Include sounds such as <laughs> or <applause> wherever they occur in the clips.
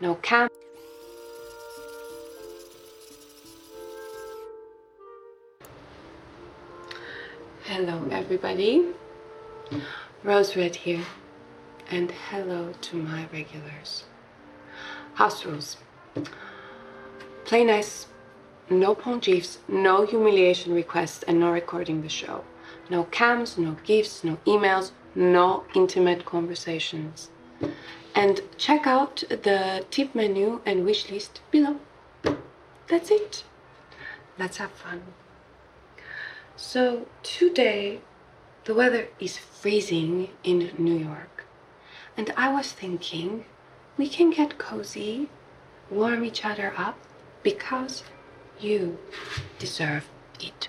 no cam. Hello, everybody. Rose Red here, and hello to my regulars. House rules. Play nice, no pongeefs, no humiliation requests, and no recording the show. No cams, no gifts, no emails, no intimate conversations. And check out the tip menu and wish list below. That's it. Let's have fun. So, today the weather is freezing in New York. And I was thinking we can get cozy, warm each other up, because you deserve it.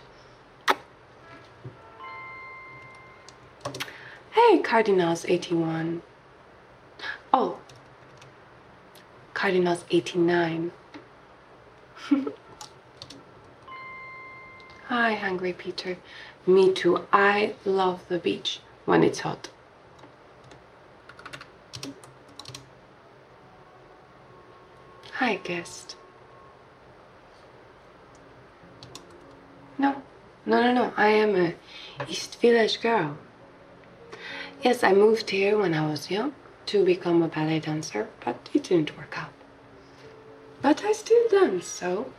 Hey, Cardinals 81. Oh, Cardinals 89. <laughs> Hi, Hungry Peter. Me too. I love the beach when it's hot. Hi, guest. No, no, no, no. I am a East Village girl. Yes, I moved here when I was young to become a ballet dancer, but it didn't work out. But I still dance, so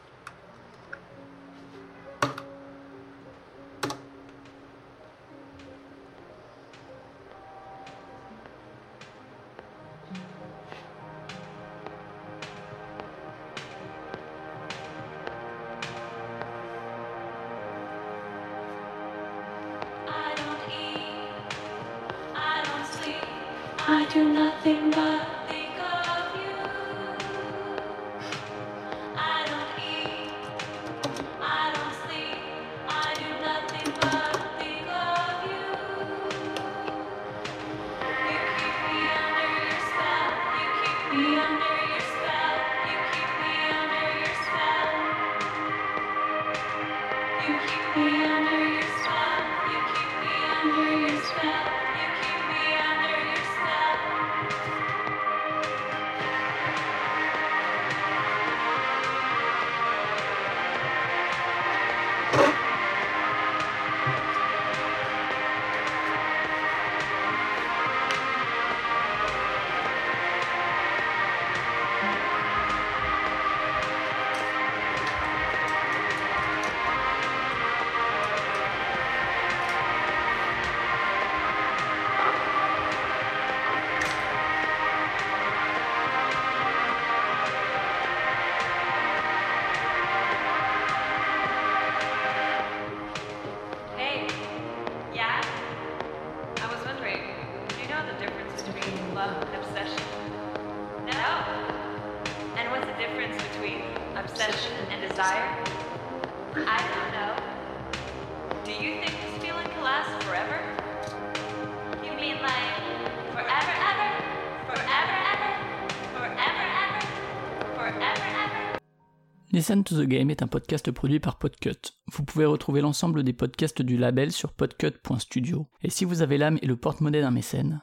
I do nothing but think of you. I don't eat, I don't sleep, I do nothing but think of you. You keep me under your spell, you keep me under your spell, you keep me under your spell. You keep me under your spell. You keep me under your spell. The difference between love and obsession? No. And what's the difference between obsession and desire? I don't know. Do you think this feeling can last forever? You mean like forever, ever? Forever, ever? Forever, ever? Forever, ever? Listen to the Game est un podcast produit par Podcut. Vous pouvez retrouver l'ensemble des podcasts du label sur podcut.studio. Et si vous avez l'âme et le porte-monnaie d'un mécène,